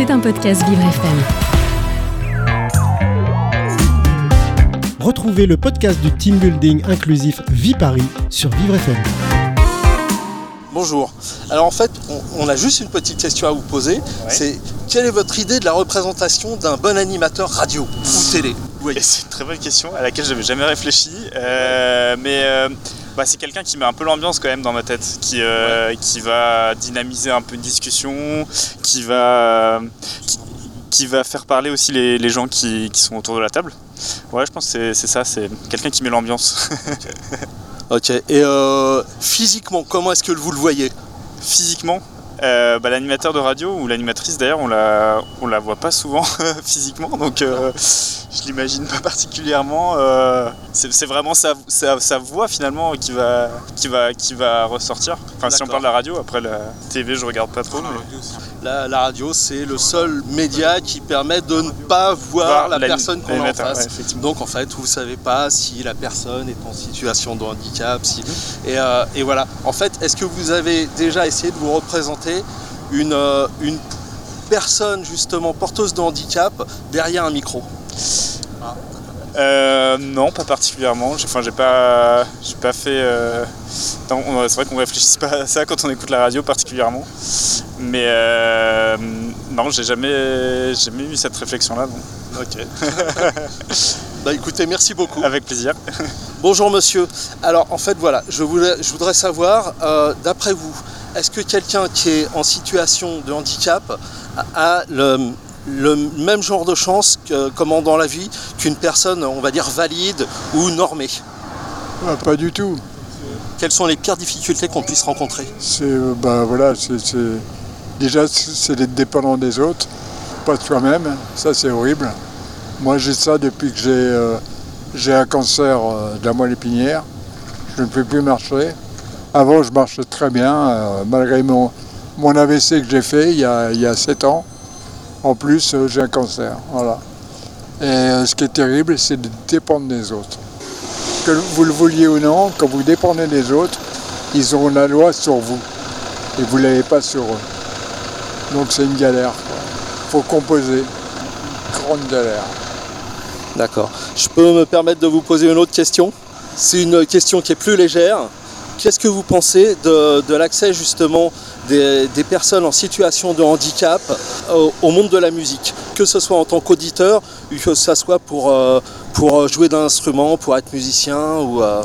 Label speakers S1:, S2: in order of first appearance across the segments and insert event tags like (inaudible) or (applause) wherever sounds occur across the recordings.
S1: C'est un podcast Vivre FM.
S2: Retrouvez le podcast du team building inclusif Vie Paris sur Vivre FM.
S3: Bonjour. Alors en fait, on, on a juste une petite question à vous poser. C'est quelle est votre idée de la représentation d'un bon animateur radio ou télé?
S4: C'est une très bonne question à laquelle je n'avais jamais réfléchi. Euh, mais euh, bah, c'est quelqu'un qui met un peu l'ambiance quand même dans ma tête, qui, euh, qui va dynamiser un peu une discussion, qui va, qui, qui va faire parler aussi les, les gens qui, qui sont autour de la table. Ouais, je pense que c'est- c'est ça, c'est quelqu'un qui met l'ambiance. (laughs)
S3: Ok. Et euh, physiquement, comment est-ce que vous le voyez?
S4: Physiquement, euh, bah, l'animateur de radio ou l'animatrice d'ailleurs, on la, on la voit pas souvent (laughs) physiquement, donc euh, je l'imagine pas particulièrement. euh, c'est vraiment sa, sa, sa voix finalement qui va, qui va, qui va ressortir. Enfin, si on parle de la radio, après la TV, je regarde pas trop. mais-
S3: la, la radio, c'est le seul média qui permet de ne pas voir la personne qu'on a en face.
S4: ouais.
S3: Donc en fait, vous ne savez pas si la personne est en situation de handicap. Si...
S4: Mhm.
S3: Et, euh, et voilà. En fait, est-ce que vous avez déjà essayé de vous représenter une, euh, une personne justement porteuse de handicap derrière un micro?
S4: Euh, non, pas particulièrement. Enfin, j'ai pas, j'ai pas fait. euh, c'est vrai qu'on réfléchit pas à ça quand on écoute la radio particulièrement. Mais euh, non, j'ai jamais, jamais eu cette réflexion-là.
S3: Ok. (laughs) bah écoutez, merci beaucoup.
S4: Avec plaisir.
S3: Bonjour monsieur. Alors en fait voilà, je, voulais, je voudrais savoir, d'après vous, est-ce que quelqu'un qui est en situation de handicap a a le, le même genre de chance que, comment dans la vie qu'une personne, on va dire, valide ou normée
S5: Ah, pas du tout.
S3: Quelles sont les pires difficultés qu'on puisse rencontrer?
S5: C'est bah, voilà, c'est déjà c'est c'est d'être dépendant des autres, pas de soi-même. Ça c'est horrible. Moi j'ai ça depuis que j'ai euh, j'ai un cancer euh, de la moelle épinière. Je ne peux plus marcher. Avant je marchais très bien euh, malgré mon, mon AVC que j'ai fait il y a, il y a 7 ans. En plus euh, j'ai un cancer. Et euh, ce qui est terrible c'est de dépendre des autres. Que vous le vouliez ou non, quand vous dépendez des autres, ils ont la loi sur vous et vous ne l'avez pas sur eux. Donc c'est une galère. Il faut composer. Grande galère.
S3: D'accord. Je peux me permettre de vous poser une autre question? C'est une question qui est plus légère. Qu'est-ce que vous pensez de, de l'accès justement des, des personnes en situation de handicap au, au monde de la musique? Que ce soit en tant qu'auditeur que ce soit pour, euh, pour jouer d'un instrument, pour être musicien ou... euh,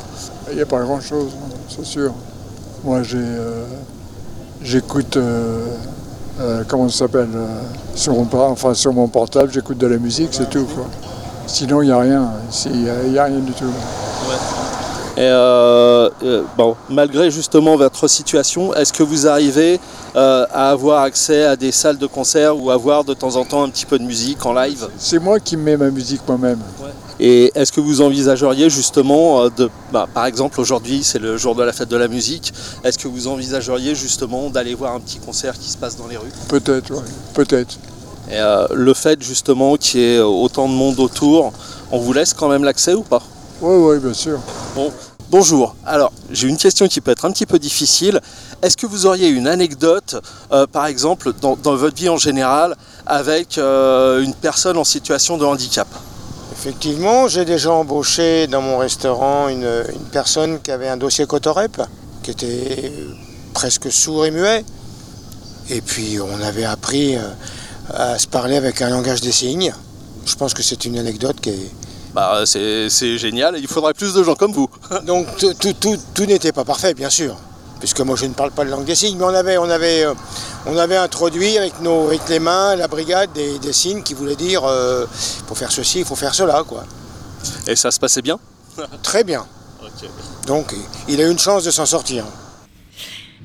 S5: Il n'y a pas grand-chose, c'est sûr. Moi j'ai, euh, j'écoute, euh, euh, comment ça s'appelle, euh, sur, mon, enfin, sur mon portable, j'écoute de la musique, c'est tout. Quoi. Sinon il n'y a rien. Il n'y a rien du tout.
S3: Et euh, euh, bon, malgré justement votre situation, est-ce que vous arrivez euh, à avoir accès à des salles de concert ou à voir de temps en temps un petit peu de musique en live?
S5: C'est moi qui mets ma musique moi-même.
S3: Et est-ce que vous envisageriez justement de, bah, par exemple aujourd'hui c'est le jour de la fête de la musique, est-ce que vous envisageriez justement d'aller voir un petit concert qui se passe dans les rues?
S5: Peut-être, ouais. Peut-être.
S3: Et euh, le fait justement qu'il y ait autant de monde autour, on vous laisse quand même l'accès ou pas?
S5: Oui, oui, bien sûr.
S3: Bonjour, alors j'ai une question qui peut être un petit peu difficile. Est-ce que vous auriez une anecdote, euh, par exemple, dans, votre vie en général, avec euh, une personne en situation de handicap?
S6: Effectivement, j'ai déjà embauché dans mon restaurant une, une personne qui avait un dossier Cotorep, qui était presque sourd et muet. Et puis on avait appris euh, à se parler avec un langage des signes. Je pense que c'est une anecdote qui est...
S3: bah, c'est, génial, il faudrait plus de gens comme vous. (laughs)
S6: Donc tout, tout- tout- tout n'était pas parfait, bien sûr. Puisque moi je ne parle pas le langue des signes, mais on avait, on avait, euh, on avait introduit avec, nos, les mains la brigade des, des signes qui voulait dire euh, il faut faire ceci, il faut faire cela. Quoi.
S3: Et ça se passait bien?
S6: Très bien. Donc il a eu une chance de s'en sortir.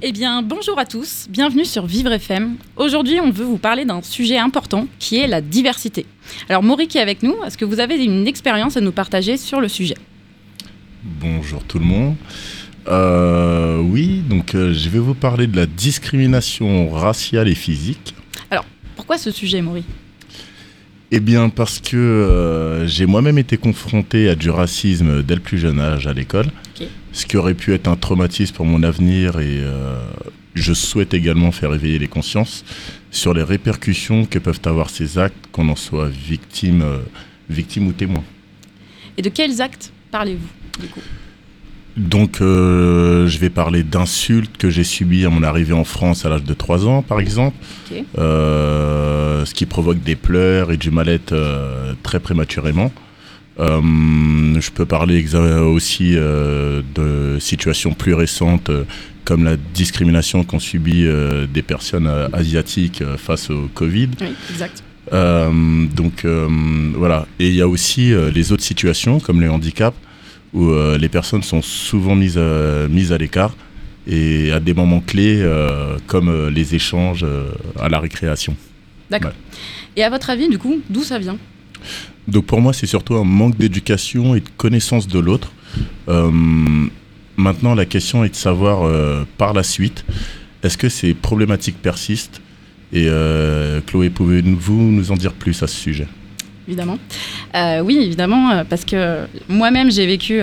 S7: Eh bien, bonjour à tous, bienvenue sur Vivre FM. Aujourd'hui, on veut vous parler d'un sujet important qui est la diversité. Alors, Maury qui est avec nous, est-ce que vous avez une expérience à nous partager sur le sujet?
S8: Bonjour tout le monde. Euh, oui, donc euh, je vais vous parler de la discrimination raciale et physique.
S7: Pourquoi ce sujet, Maury?
S8: Eh bien parce que euh, j'ai moi-même été confronté à du racisme dès le plus jeune âge à l'école. Ce qui aurait pu être un traumatisme pour mon avenir et euh, je souhaite également faire éveiller les consciences sur les répercussions que peuvent avoir ces actes, qu'on en soit victime, euh, victime ou témoin.
S7: Et de quels actes parlez-vous du coup?
S8: Donc, euh, je vais parler d'insultes que j'ai subies à mon arrivée en France à l'âge de 3 ans, par exemple. Euh, ce qui provoque des pleurs et du mal-être très prématurément. Euh, je peux parler aussi euh, de situations plus récentes euh, comme la discrimination qu'ont subi euh, des personnes asiatiques face au Covid.
S7: Oui, exact.
S8: Euh, donc euh, voilà. Et il y a aussi euh, les autres situations comme les handicaps où les personnes sont souvent mises, à- mises à l'écart et à des moments clés comme les échanges à la récréation.
S7: D'accord. Et à votre avis, du coup, d'où ça vient?
S8: Donc pour moi, c'est surtout un manque d'éducation et de connaissance de l'autre. Euh, maintenant, la question est de savoir euh, par la suite, est-ce que ces problématiques persistent? Et euh, Chloé, pouvez-vous nous en dire plus à ce sujet?
S7: Évidemment. Oui, évidemment, parce que moi-même, j'ai vécu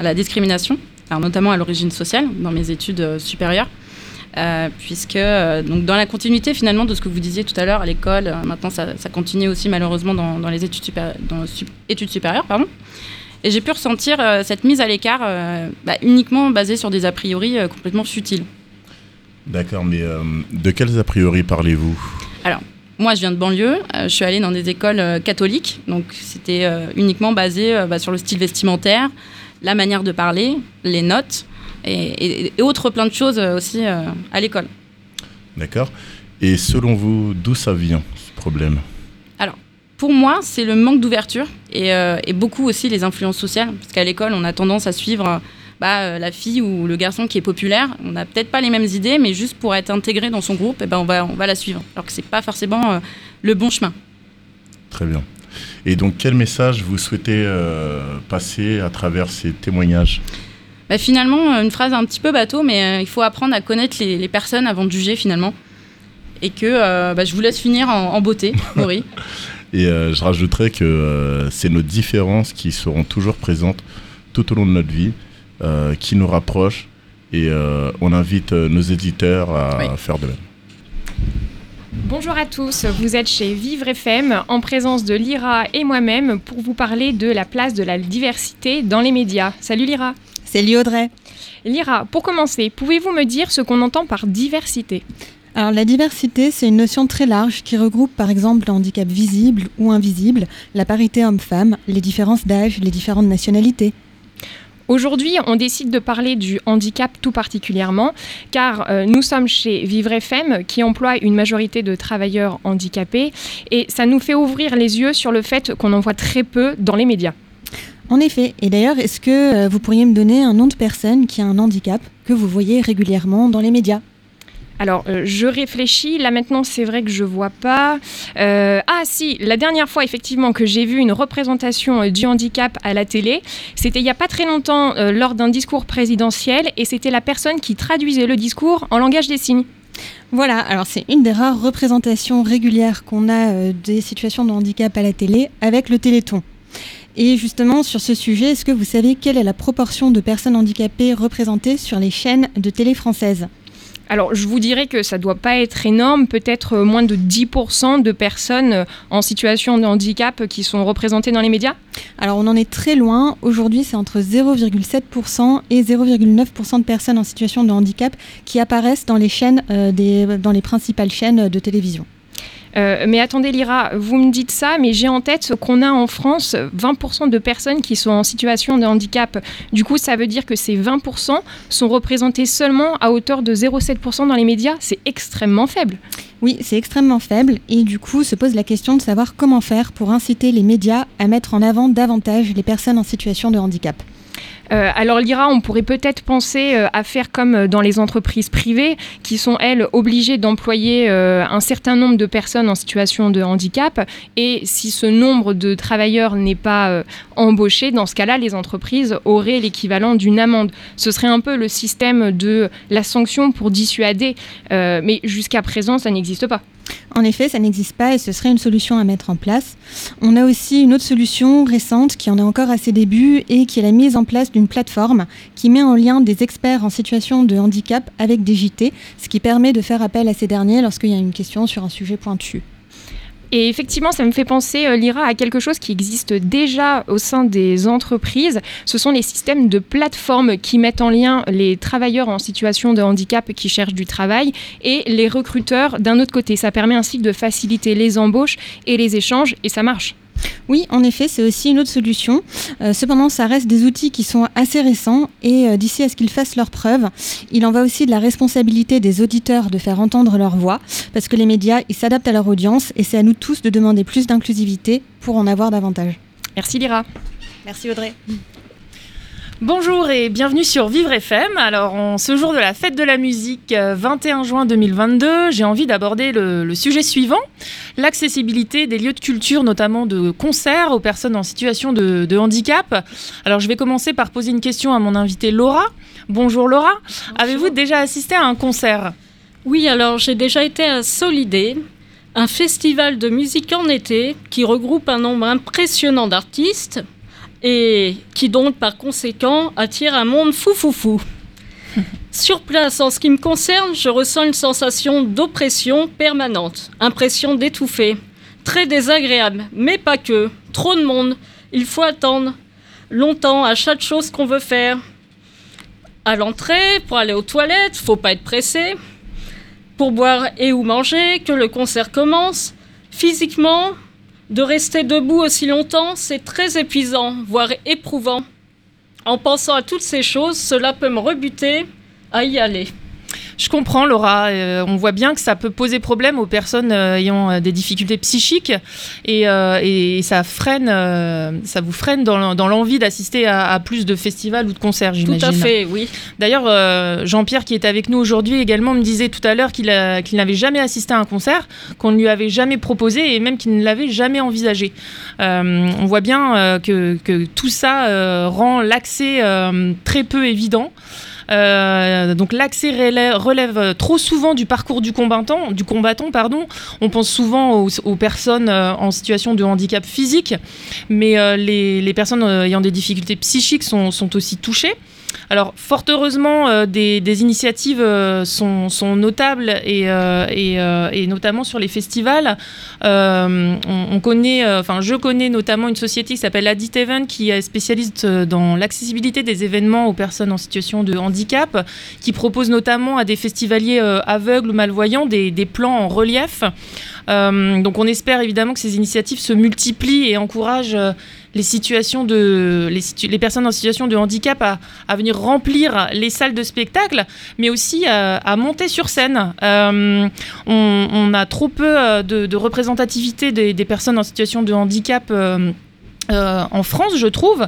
S7: la discrimination, alors notamment à l'origine sociale, dans mes études supérieures. Euh, puisque euh, donc dans la continuité finalement de ce que vous disiez tout à l'heure à l'école, euh, maintenant ça, ça continue aussi malheureusement dans, dans les études, supé- dans les sup- études supérieures. Pardon. Et j'ai pu ressentir cette mise à l'écart bah, uniquement basée sur des a priori complètement futiles.
S8: D'accord, mais de quels a priori parlez-vous?
S7: Moi, je viens de banlieue. je suis allée dans des écoles catholiques, donc c'était uniquement basé bah, sur le style vestimentaire, la manière de parler, les notes et, et- et autres plein de choses euh, aussi euh, à l'école.
S8: D'accord Et selon vous, d'où ça vient, ce problème
S7: Pour moi, c'est le manque d'ouverture et, euh, et beaucoup aussi les influences sociales, parce qu'à l'école, on a tendance à suivre bah, la fille ou le garçon qui est populaire. On n'a peut-être pas les mêmes idées, mais juste pour être intégré dans son groupe, eh ben, on, va, on va la suivre, alors que c'est pas forcément euh, le bon chemin.
S8: Très bien. Et donc, quel message vous souhaitez euh, passer à travers ces témoignages?
S7: Bah, finalement, euh, une phrase un petit peu bateau, mais euh, il faut apprendre à connaître les, les personnes avant de juger finalement. Et que euh, bah, je vous laisse finir en, en beauté, (laughs) Maury.
S8: Et euh, je rajouterais que euh, c'est nos différences qui seront toujours présentes tout au long de notre vie, euh, qui nous rapprochent. Et euh, on invite euh, nos éditeurs à
S7: Oui.
S8: faire de même.
S1: Bonjour à tous, vous êtes chez Vivre FM en présence de Lyra et moi-même pour vous parler de la place de la diversité dans les médias. Salut Lyra.
S9: Salut Audrey.
S1: Lyra, pour commencer, pouvez-vous me dire ce qu'on entend par diversité?
S9: Alors la diversité, c'est une notion très large qui regroupe par exemple le handicap visible ou invisible, la parité homme-femme, les différences d'âge, les différentes nationalités.
S1: Aujourd'hui, on décide de parler du handicap tout particulièrement, car euh, nous sommes chez Vivre FM qui emploie une majorité de travailleurs handicapés, et ça nous fait ouvrir les yeux sur le fait qu'on en voit très peu dans les médias.
S9: En effet, et d'ailleurs, est-ce que euh, vous pourriez me donner un nom de personne qui a un handicap que vous voyez régulièrement dans les médias?
S1: Alors, euh, je réfléchis. Là maintenant, c'est vrai que je vois pas. Euh, ah si, la dernière fois effectivement que j'ai vu une représentation euh, du handicap à la télé, c'était il y a pas très longtemps lors d'un discours présidentiel, et c'était la personne qui traduisait le discours en langage des signes.
S9: Voilà, alors c'est une des rares représentations régulières qu'on a des situations de handicap à la télé avec le Téléthon. Et justement, sur ce sujet, est-ce que vous savez quelle est la proportion de personnes handicapées représentées sur les chaînes de télé françaises
S1: Alors, je vous dirais que ça doit pas être énorme, peut-être euh, moins de 10% de personnes euh, en situation de handicap qui sont représentées dans les médias.
S9: Alors on en est très loin. Aujourd'hui, c'est entre 0,7% et 0,9% de personnes en situation de handicap qui apparaissent dans les chaînes, euh, des, dans les principales chaînes de télévision.
S1: Euh, mais attendez, Lyra, vous me dites ça, mais j'ai en tête qu'on a en France 20% de personnes qui sont en situation de handicap. Du coup, ça veut dire que ces 20% sont représentés seulement à hauteur de 0,7% dans les médias. C'est extrêmement faible.
S9: Oui, c'est extrêmement faible et du coup se pose la question de savoir comment faire pour inciter les médias à mettre en avant davantage les personnes en situation de handicap.
S1: Euh, alors Lyra, on pourrait peut-être penser euh, à faire comme euh, dans les entreprises privées, qui sont elles obligées d'employer un certain nombre de personnes en situation de handicap. Et si ce nombre de travailleurs n'est pas embauché, dans ce cas-là, les entreprises auraient l'équivalent d'une amende. Ce serait un peu le système de la sanction pour dissuader. Mais jusqu'à présent, ça n'existe pas.
S9: En effet, ça n'existe pas et ce serait une solution à mettre en place. On a aussi une autre solution récente qui en est encore à ses débuts et qui est la mise en place d'une plateforme qui met en lien des experts en situation de handicap avec des JT, ce qui permet de faire appel à ces derniers lorsqu'il y a une question sur un sujet pointu.
S1: Et effectivement, ça me fait penser, euh, Lyra, à quelque chose qui existe déjà au sein des entreprises. Ce sont les systèmes de plateformes qui mettent en lien les travailleurs en situation de handicap qui cherchent du travail et les recruteurs d'un autre côté. Ça permet ainsi de faciliter les embauches et les échanges et ça marche.
S9: Oui, en effet, c'est aussi une autre solution. Euh, cependant, ça reste des outils qui sont assez récents et euh, d'ici à ce qu'ils fassent leurs preuves, il en va aussi de la responsabilité des auditeurs de faire entendre leur voix parce que les médias, ils s'adaptent à leur audience et c'est à nous tous de demander plus d'inclusivité pour en avoir davantage.
S1: Merci Lyra.
S9: Merci Audrey.
S10: Bonjour et bienvenue sur Vivre FM. Alors, en ce jour de la fête de la musique, 21 euh, juin 2022, j'ai envie d'aborder le, sujet suivant l'accessibilité des lieux de culture, notamment de concerts aux personnes en situation de, handicap. Alors, je vais commencer par poser une question à mon invitée Laura. Bonjour Laura. Avez-vous déjà assisté à un concert?
S11: Oui, alors j'ai déjà été à Solidé, un festival de musique en été qui regroupe un nombre impressionnant d'artistes et qui donc par conséquent attire un monde fou fou fou. (laughs) Sur place, en ce qui me concerne, je ressens une sensation d'oppression permanente, impression d'étouffer, très désagréable, mais pas que. Trop de monde, il faut attendre longtemps à chaque chose qu'on veut faire. À l'entrée, pour aller aux toilettes, faut pas être pressé. Pour boire et ou manger, que le concert commence. Physiquement, de rester debout aussi longtemps, c'est très épuisant, voire éprouvant. En pensant à toutes ces choses, cela peut me rebuter à y aller.
S10: Je comprends, Laura. Euh, on voit bien que ça peut poser problème aux personnes euh, ayant euh, des difficultés psychiques et, ça freine, ça vous freine dans, l'envie d'assister à, plus de festivals ou de concerts, j'imagine.
S11: Tout à fait, oui.
S10: D'ailleurs, Jean-Pierre, qui est avec nous aujourd'hui également, me disait tout à l'heure qu'il n'avait jamais assisté à un concert, qu'on ne lui avait jamais proposé et même qu'il ne l'avait jamais envisagé. on voit bien que, que, tout ça rend l'accès très peu évident. Euh, donc l'accès relève, trop souvent du parcours du combattant. Du combattant pardon. On pense souvent aux, personnes euh, en situation de handicap physique, mais euh, les, personnes ayant des difficultés psychiques sont, sont aussi touchées. Alors, fort heureusement, euh, des, initiatives euh, sont, notables et, euh, et, notamment sur les festivals. On, connaît, enfin, je connais notamment une société qui s'appelle Adit Event qui est spécialiste dans l'accessibilité des événements aux personnes en situation de handicap, qui propose notamment à des festivaliers aveugles ou malvoyants des, des plans en relief. donc, on espère évidemment que ces initiatives se multiplient et encouragent les personnes en situation de handicap à, venir remplir les salles de spectacle, mais aussi à, monter sur scène. Euh, on, a trop peu euh, de, représentativité des, personnes en situation de handicap. Euh, en France, je trouve.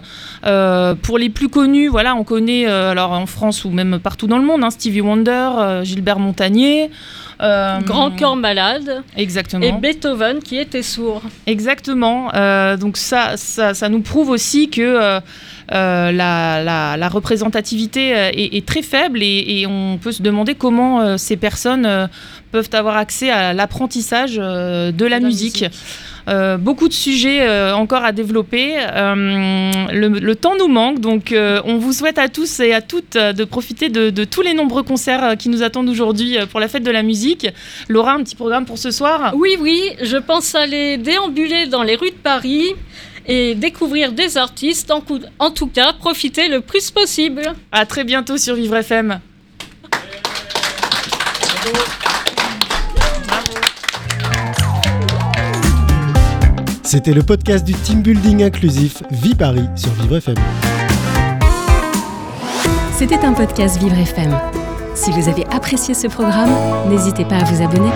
S10: pour les plus connus, voilà, on connaît, alors en France ou même partout dans le monde, hein, Stevie Wonder, Gilbert Montagnier.
S11: Euh, Grand corps malade.
S10: Exactement.
S11: Et Beethoven qui était sourd.
S10: Exactement. Euh, donc ça, ça, nous prouve aussi que euh, la, représentativité est, très faible et, on peut se demander comment ces personnes peuvent avoir accès à l'apprentissage de la, musique. Euh, beaucoup de sujets euh, encore à développer. Euh, le, temps nous manque, donc on vous souhaite à tous et à toutes de profiter de, tous les nombreux concerts qui nous attendent aujourd'hui pour la fête de la musique. Laura, un petit programme pour ce soir
S11: Oui, oui, je pense aller déambuler dans les rues de Paris et découvrir des artistes. En, en tout cas, profiter le plus possible.
S10: À très bientôt sur Vivre FM.
S2: C'était le podcast du team building inclusif Vie Paris sur Vivre FM.
S12: C'était un podcast Vivre FM. Si vous avez apprécié ce programme, n'hésitez pas à vous abonner.